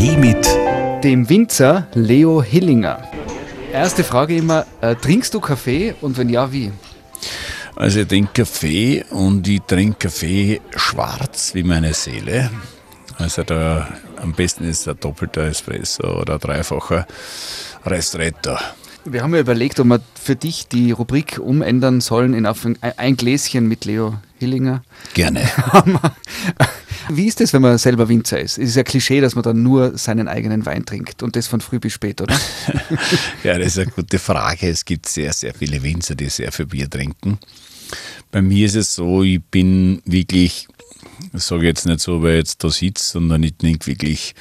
Kaffee mit dem Winzer Leo Hillinger. Erste Frage immer, äh, trinkst du Kaffee und wenn ja, wie? Also ich trinke Kaffee und ich trinke Kaffee schwarz wie meine Seele. Also da am besten ist ein doppelter Espresso oder ein dreifacher Restretto. Wir haben ja überlegt, ob wir für dich die Rubrik umändern sollen in ein Gläschen mit Leo Hillinger. Gerne. Wie ist es, wenn man selber Winzer ist? Es ist ja Klischee, dass man dann nur seinen eigenen Wein trinkt und das von früh bis spät, oder? ja, das ist eine gute Frage. Es gibt sehr, sehr viele Winzer, die sehr viel Bier trinken. Bei mir ist es so, ich bin wirklich, das sage ich jetzt nicht so, weil ich jetzt da sitze, sondern ich trinke wirklich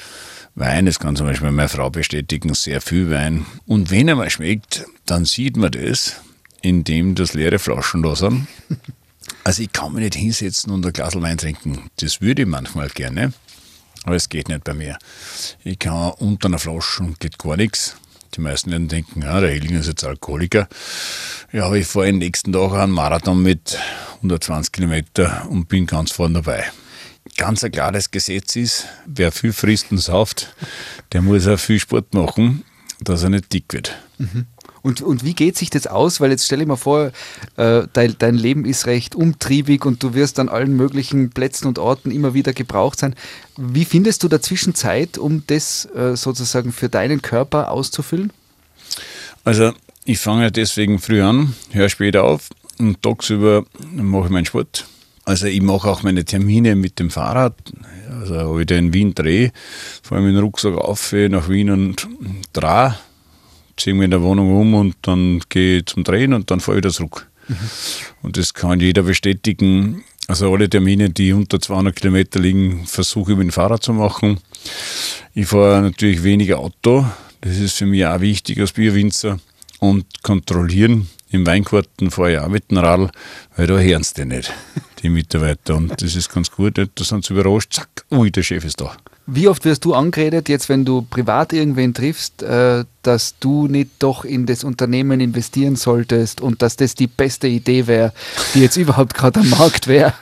Wein. Das kann zum Beispiel meine Frau bestätigen, sehr viel Wein. Und wenn er mal schmeckt, dann sieht man das, indem das leere Flaschen da sind. Also ich kann mich nicht hinsetzen und ein Glas Wein trinken. Das würde ich manchmal gerne, aber es geht nicht bei mir. Ich kann unter einer Flasche geht gar nichts. Die meisten werden denken, ja, der Hellinger ist jetzt Alkoholiker. Ja, aber ich fahre den nächsten Tag einen Marathon mit 120 Kilometer und bin ganz vorne dabei. Ganz ein klares Gesetz ist, wer viel frisst und sauft, der muss auch viel Sport machen, dass er nicht dick wird. Mhm. Und, und wie geht sich das aus? Weil jetzt stelle ich mir vor, äh, dein, dein Leben ist recht umtriebig und du wirst an allen möglichen Plätzen und Orten immer wieder gebraucht sein. Wie findest du dazwischen Zeit, um das äh, sozusagen für deinen Körper auszufüllen? Also ich fange deswegen früh an, höre später auf und tagsüber mache ich meinen Sport. Also ich mache auch meine Termine mit dem Fahrrad. Also wenn ich in Wien drehe, fahre ich dem Rucksack auf nach Wien und drehe ziehe mich in der Wohnung um und dann gehe ich zum Drehen und dann fahre ich wieder zurück. Mhm. Und das kann jeder bestätigen. Also alle Termine, die unter 200 Kilometer liegen, versuche ich mit dem Fahrrad zu machen. Ich fahre natürlich weniger Auto. Das ist für mich auch wichtig als Bierwinzer. Und kontrollieren. Im Weingarten fahre ich auch mit dem Radl, weil da hören sie nicht, die Mitarbeiter. Und das ist ganz gut. Da sind sie überrascht, zack, ui, der Chef ist da. Wie oft wirst du angeredet, jetzt wenn du privat irgendwen triffst, äh, dass du nicht doch in das Unternehmen investieren solltest und dass das die beste Idee wäre, die jetzt überhaupt gerade am Markt wäre?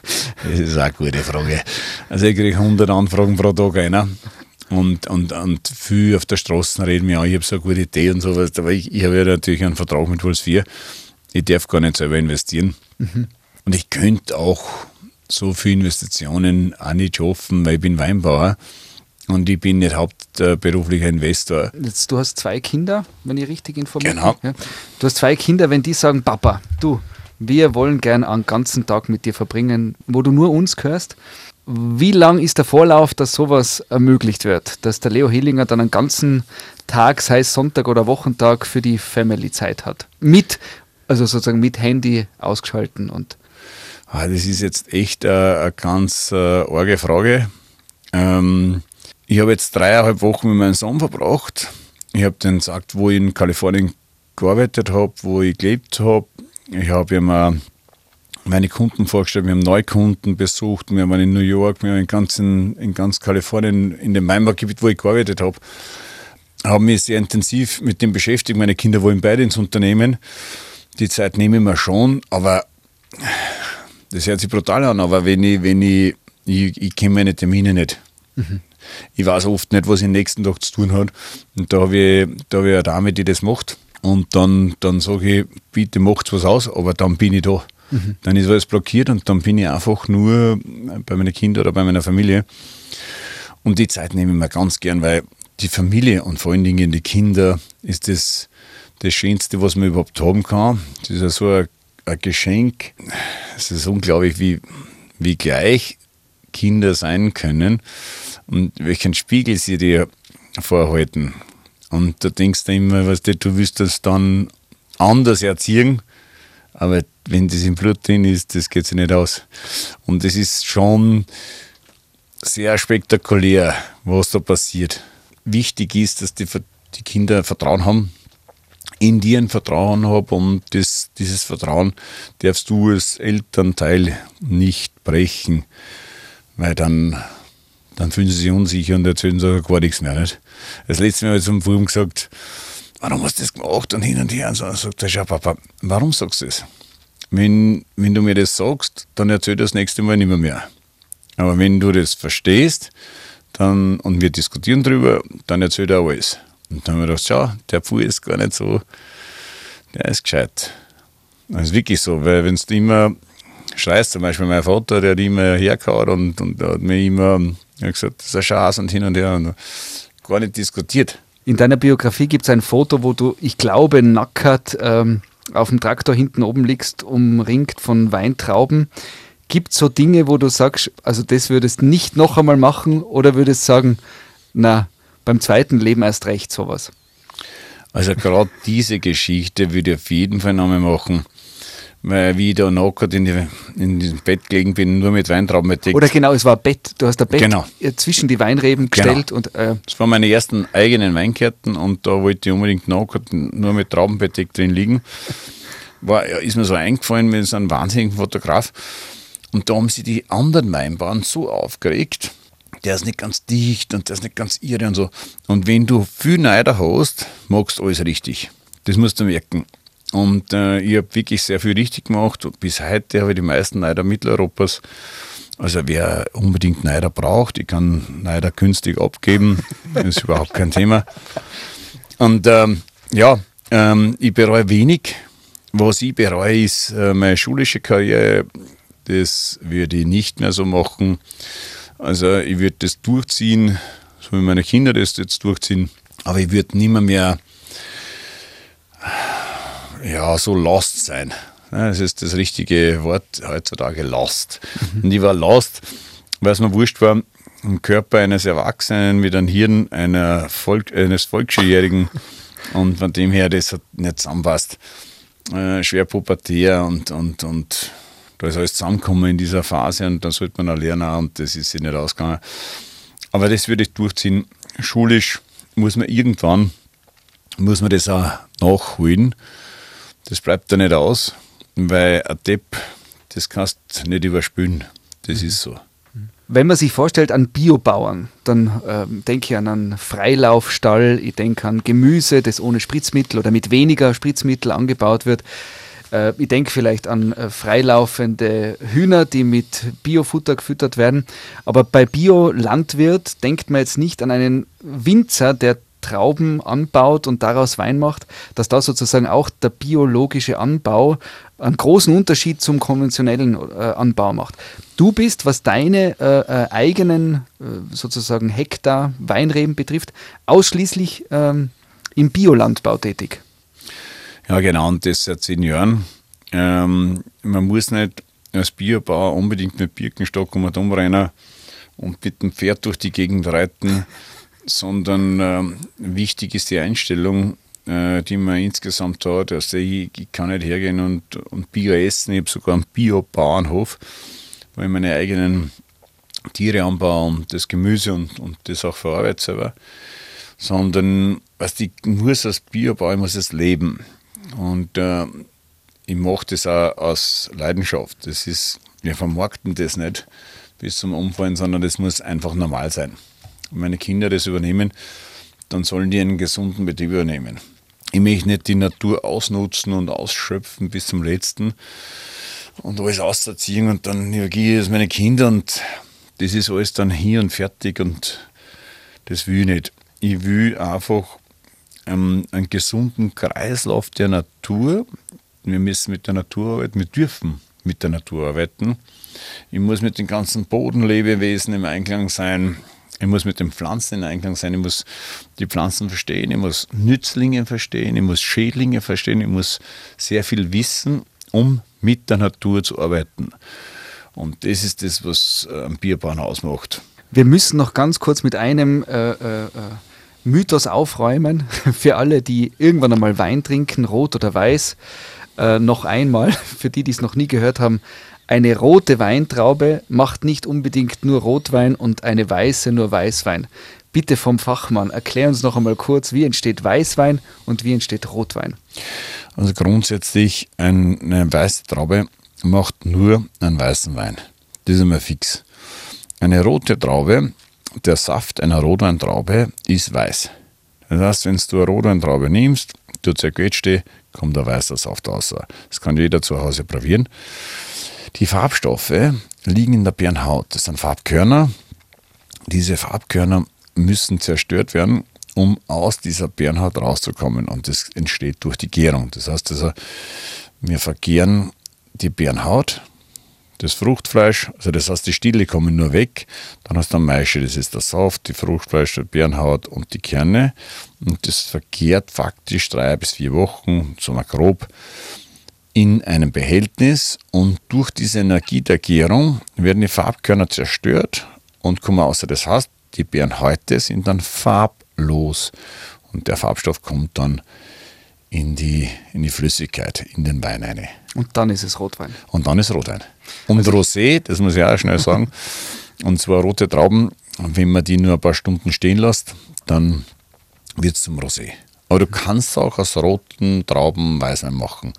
Das ist eine gute Frage. Also ich kriege 100 Anfragen pro Tag einer. Und, und, und viel auf der Straße reden mir an, ich habe so eine gute Idee und sowas. Aber ich, ich habe ja natürlich einen Vertrag mit Wolfs 4. Ich darf gar nicht selber investieren. Mhm. Und ich könnte auch so viele Investitionen auch nicht schaffen, weil ich bin Weinbauer. Und ich bin nicht hauptberuflicher Investor. Jetzt, du hast zwei Kinder, wenn ich richtig informiert bin. Genau. Ja. Du hast zwei Kinder, wenn die sagen, Papa, du, wir wollen gern einen ganzen Tag mit dir verbringen, wo du nur uns gehörst. Wie lang ist der Vorlauf, dass sowas ermöglicht wird? Dass der Leo Hillinger dann einen ganzen Tag, sei es Sonntag oder Wochentag, für die Family Zeit hat? Mit, also sozusagen mit Handy ausgeschalten und. Ah, das ist jetzt echt äh, eine ganz äh, arge Frage. Ähm, ich habe jetzt dreieinhalb Wochen mit meinem Sohn verbracht. Ich habe den gesagt, wo ich in Kalifornien gearbeitet habe, wo ich gelebt habe. Ich habe ihm meine Kunden vorgestellt, wir haben Neukunden besucht, wir waren in New York, wir waren in ganz, in, in ganz Kalifornien, in dem Weinbaugebiet, wo ich gearbeitet habe. Habe mich sehr intensiv mit dem beschäftigt. Meine Kinder wollen beide ins Unternehmen. Die Zeit nehme ich mir schon, aber das hört sich brutal an, aber wenn ich, wenn ich, ich, ich kenne meine Termine nicht. Mhm ich weiß oft nicht, was ich nächsten Tag zu tun hat. Und da habe ich, da hab ich eine Dame, die das macht. Und dann, dann sage ich, bitte macht was aus, aber dann bin ich da. Dann ist alles blockiert und dann bin ich einfach nur bei meinen Kindern oder bei meiner Familie. Und die Zeit nehme ich mir ganz gern, weil die Familie und vor allen Dingen die Kinder ist das, das Schönste, was man überhaupt haben kann. Das ist ja so ein, ein Geschenk. Es ist unglaublich, wie, wie gleich Kinder sein können und welchen Spiegel sie dir vorhalten. Und da denkst du immer, weißt du, du willst das dann anders erziehen, aber wenn das im Blut drin ist, das geht sich nicht aus. Und es ist schon sehr spektakulär, was da passiert. Wichtig ist, dass die, die Kinder Vertrauen haben, in dir ein Vertrauen haben und das, dieses Vertrauen darfst du als Elternteil nicht brechen, weil dann dann fühlen sie sich unsicher und erzählen sogar gar nichts mehr. Nicht? Das letzte Mal habe ich zum Wurm gesagt, warum hast du das gemacht und hin und her. Und so sagt er, schau Papa, warum sagst du das? Wenn, wenn du mir das sagst, dann erzähl das nächste Mal nicht mehr, mehr. Aber wenn du das verstehst, dann, und wir diskutieren drüber, dann erzählt er alles. Und dann haben wir gedacht, schau, der Pfuhl ist gar nicht so, der ist gescheit. Das ist wirklich so, weil wenn du immer schreist, zum Beispiel mein Vater, der hat immer hergehauen und, und hat mir immer hat gesagt, das ist ein Schatz und hin und her und gar nicht diskutiert. In deiner Biografie gibt es ein Foto, wo du, ich glaube, nackert ähm, auf dem Traktor hinten oben liegst, umringt von Weintrauben. Gibt es so Dinge, wo du sagst, also das würdest nicht noch einmal machen oder würdest sagen, na, beim zweiten Leben erst recht sowas? Also gerade diese Geschichte würde ich auf jeden Fall nochmal machen wie ich da nackert in, die, in dem Bett gelegen bin, nur mit Weintrauben bedeckt. Oder genau, es war ein Bett. Du hast ein Bett Genau. zwischen die Weinreben Genau. gestellt und äh, Das waren meine ersten eigenen Weinkärten und da wollte ich unbedingt nackert nur mit Trauben bedeckt drin liegen. War, ist mir so eingefallen mit so einem wahnsinnigen Fotograf. Und da haben sich die anderen Weinbauern so aufgeregt, der ist nicht ganz dicht und der ist nicht ganz irre und so. Und wenn du viel Neider hast, magst du alles richtig. Das musst du merken. Und äh, ich habe wirklich sehr viel richtig gemacht. Und bis heute habe ich die meisten Neider Mitteleuropas. Also wer unbedingt Neider braucht, ich kann Neider günstig abgeben. Das ist überhaupt kein Thema. Und ähm, ja, ähm, ich bereue wenig. Was ich bereue, ist äh, meine schulische Karriere. Das würde ich nicht mehr so machen. Also ich würde das durchziehen, so wie meine Kinder das jetzt durchziehen. Aber ich würde nimmer mehr ja, so lost sein. Das ist das richtige Wort heutzutage, lost. Und ich war lost, weil es mir wurscht war, im Körper eines Erwachsenen mit einem Hirn einer Volk, eines Volksschuljährigen und von dem her, das hat nicht zusammenpasst. Äh, schwer pubertär und, und, und da ist alles zusammengekommen in dieser Phase und dann sollte man auch lernen und das ist sich nicht ausgegangen. Aber das würde ich durchziehen. Schulisch muss man irgendwann, muss man das auch nachholen. Das bleibt da nicht aus, weil ein Depp, das kannst du nicht überspülen. Das ist so. Wenn man sich vorstellt an Biobauern, dann ähm, denke ich an einen Freilaufstall, ich denke an Gemüse, das ohne Spritzmittel oder mit weniger Spritzmittel angebaut wird. Äh, ich denke vielleicht an äh, freilaufende Hühner, die mit Biofutter gefüttert werden. Aber bei Biolandwirt denkt man jetzt nicht an einen Winzer, der Trauben anbaut und daraus Wein macht, dass da sozusagen auch der biologische Anbau einen großen Unterschied zum konventionellen äh, Anbau macht. Du bist, was deine äh, äh, eigenen äh, sozusagen Hektar Weinreben betrifft, ausschließlich ähm, im Biolandbau tätig. Ja, genau, und das seit zehn Jahren. Ähm, man muss nicht als Biobauer unbedingt mit Birkenstock und umrennen und mit dem Pferd durch die Gegend reiten, sondern ähm, wichtig ist die Einstellung, äh, die man insgesamt hat. Also ich, ich kann nicht hergehen und, und Bio essen. Ich habe sogar einen Bio-Bauernhof, wo ich meine eigenen Tiere anbaue und das Gemüse und, und das auch verarbeite selber. Sondern was ich muss als Biobauer, ich muss es leben. Und äh, ich mache das auch aus Leidenschaft. Das ist, wir vermarkten das nicht bis zum Umfallen, sondern das muss einfach normal sein. Meine Kinder das übernehmen, dann sollen die einen gesunden Betrieb übernehmen. Ich möchte nicht die Natur ausnutzen und ausschöpfen bis zum Letzten und alles ausziehen und dann übergebe ich es meine Kinder und das ist alles dann hier und fertig und das will ich nicht. Ich will einfach ähm, einen gesunden Kreislauf der Natur. Wir müssen mit der Natur arbeiten, wir dürfen mit der Natur arbeiten. Ich muss mit den ganzen Bodenlebewesen im Einklang sein. Ich muss mit den Pflanzen in Einklang sein. Ich muss die Pflanzen verstehen. Ich muss Nützlinge verstehen. Ich muss Schädlinge verstehen. Ich muss sehr viel wissen, um mit der Natur zu arbeiten. Und das ist das, was äh, ein Bierbahn ausmacht. Wir müssen noch ganz kurz mit einem äh, äh, äh, Mythos aufräumen für alle, die irgendwann einmal Wein trinken, rot oder weiß. Äh, noch einmal, für die, die es noch nie gehört haben, eine rote Weintraube macht nicht unbedingt nur Rotwein und eine weiße nur Weißwein. Bitte vom Fachmann, erklär uns noch einmal kurz, wie entsteht Weißwein und wie entsteht Rotwein. Also grundsätzlich ein- eine weiße Traube macht nur einen weißen Wein. Das ist einmal fix. Eine rote Traube, der Saft einer Rotweintraube ist weiß. Das heißt, wenn du eine Rotweintraube nimmst, du zerquetscht die, kommt ein weißer Saft raus. Das kann jeder zu Hause probieren. Die Farbstoffe liegen in der Bärenhaut. Das sind Farbkörner diese Farbkörner müssen zerstört werden, um aus dieser Bärenhaut rauszukommen. Und das entsteht durch die Gärung. Das heißt also, wir vergären die Bärenhaut, das Fruchtfleisch, also das heißt, die Stiele kommen nur weg. Dann hast du Maische, das ist der Saft, die Fruchtfleisch, die Bärenhaut und die Kerne. Und das vergärt faktisch drei bis vier Wochen, so mal grob, in einem Behältnis. Und durch diese Energie der Gärung werden die Farbkörner zerstört und kommen außer. Das heißt, die Bärenhäute sind dann farblos. Und der Farbstoff kommt dann in die, in die Flüssigkeit, in den Wein rein. Und dann ist es Rotwein. Und dann ist Rotwein. Und also Rosé, das muss ich auch schnell sagen, und zwar rote Trauben, wenn man die nur ein paar Stunden stehen lässt, dann wird es zum Rosé. Aber du kannst auch aus roten Trauben Weißwein machen.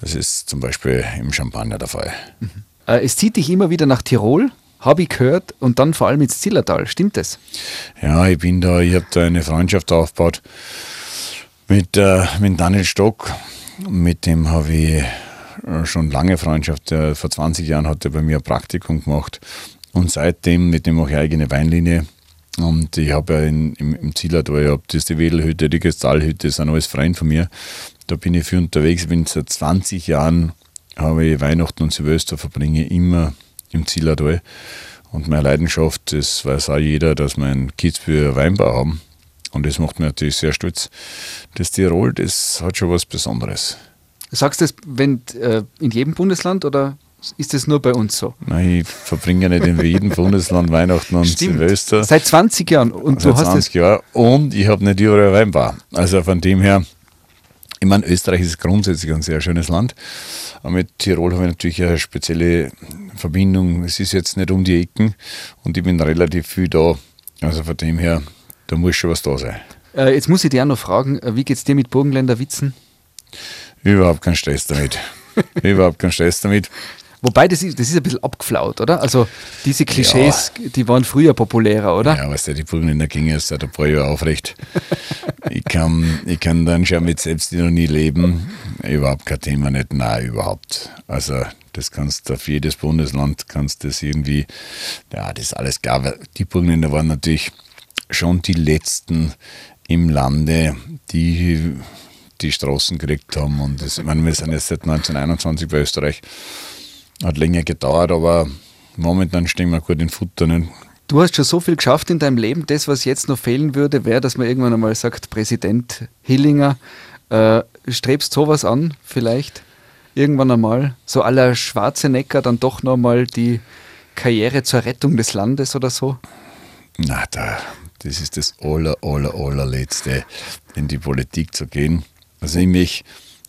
Das ist zum Beispiel im Champagner der Fall. Mhm. Äh, es zieht dich immer wieder nach Tirol, habe ich gehört, und dann vor allem ins Zillertal. Stimmt das? Ja, ich bin da, ich habe da eine Freundschaft aufgebaut mit, äh, mit Daniel Stock. Mit dem habe ich äh, schon lange Freundschaft. Vor 20 Jahren hat er bei mir ein Praktikum gemacht und seitdem mit dem auch eigene Weinlinie. Und ich habe ja in, im, im Zillertal, ich habe das die Wedelhütte, die Kristallhütte, das sind alles Freunde von mir. Da bin ich viel unterwegs, ich bin seit 20 Jahren, habe ich Weihnachten und Silvester verbringe immer im Zillertal. Und meine Leidenschaft, das weiß auch jeder, dass wir einen Kitzbühler Weinbau haben. Und das macht mich natürlich sehr stolz. Das Tirol, das hat schon was Besonderes. Sagst du das wenn, äh, in jedem Bundesland oder ist das nur bei uns so? Nein, ich verbringe nicht in jedem Bundesland Weihnachten und Stimmt. Silvester. Seit 20 Jahren. Und Seit du hast 20 Jahren. Und ich habe nicht überall Weinbau. Also von dem her, ich meine, Österreich ist grundsätzlich ein sehr schönes Land. Aber mit Tirol habe ich natürlich eine spezielle Verbindung. Es ist jetzt nicht um die Ecken und ich bin relativ viel da. Also von dem her, da muss schon was da sein. Äh, jetzt muss ich dir auch noch fragen, äh, wie geht es dir mit Burgenländer Witzen? Überhaupt keinen Stress damit. Überhaupt keinen Stress damit. Wobei, das ist, das ist ein bisschen abgeflaut, oder? Also diese Klischees, ja. die waren früher populärer, oder? Ja, weißt du, die Burgenländer gingen erst seit ein paar Jahren aufrecht. ich, kann, ich kann dann schon mit Selbstironie leben. Überhaupt kein Thema, nicht, nein, überhaupt. Also das kannst du auf jedes Bundesland, kannst das irgendwie, ja, das ist alles klar. Die Burgenländer waren natürlich schon die letzten im Lande, die die Straßen gekriegt haben. Und das, ich meine, wir sind jetzt seit 1921 bei Österreich. Hat länger gedauert, aber momentan stehen wir gut in Futter. Nicht? Du hast schon so viel geschafft in deinem Leben. Das, was jetzt noch fehlen würde, wäre, dass man irgendwann einmal sagt, Präsident Hillinger, äh, strebst sowas an, vielleicht? Irgendwann einmal, so aller Schwarzenegger, dann doch nochmal die Karriere zur Rettung des Landes oder so? Na, da, das ist das aller, aller, allerletzte, in die Politik zu gehen. Also ich möchte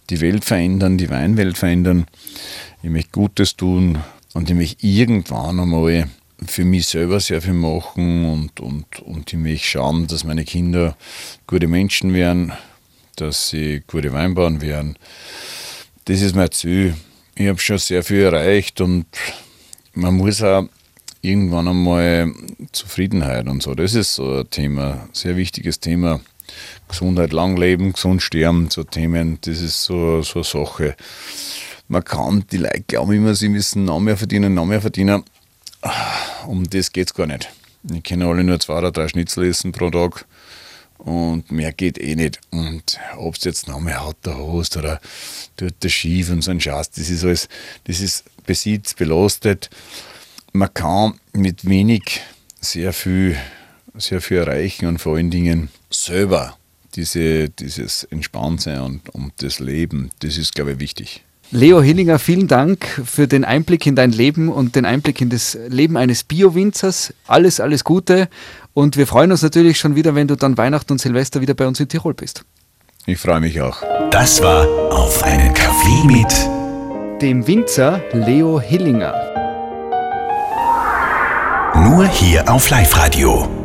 die Welt verändern, die Weinwelt verändern. Ich möchte Gutes tun und ich möchte irgendwann einmal für mich selber sehr viel machen und, und, und ich möchte schauen, dass meine Kinder gute Menschen werden, dass sie gute Weinbauern werden. Das ist mein Ziel. Ich habe schon sehr viel erreicht und man muss auch irgendwann einmal Zufriedenheit und so. Das ist so ein Thema, sehr wichtiges Thema. Gesundheit, Langleben, gesund sterben, so Themen, das ist so, so eine Sache. Man kann, die Leute glauben immer, sie müssen noch mehr verdienen, noch mehr verdienen. Um das geht es gar nicht. Ich kann alle nur zwei oder drei Schnitzel essen pro Tag und mehr geht eh nicht. Und ob du jetzt noch mehr Auto hast oder tut der schief und so ein Schatz, das ist alles, das ist Besitz, belastet man kann mit wenig sehr viel, sehr viel erreichen und vor allen Dingen selber diese, dieses Entspanntsein und, und das Leben, das ist, glaube ich, wichtig. Leo Hillinger, vielen Dank für den Einblick in dein Leben und den Einblick in das Leben eines Bio-Winzers. Alles, alles Gute und wir freuen uns natürlich schon wieder, wenn du dann Weihnachten und Silvester wieder bei uns in Tirol bist. Ich freue mich auch. Das war auf einen Kaffee mit dem Winzer Leo Hillinger. Nur hier auf Live-Radio.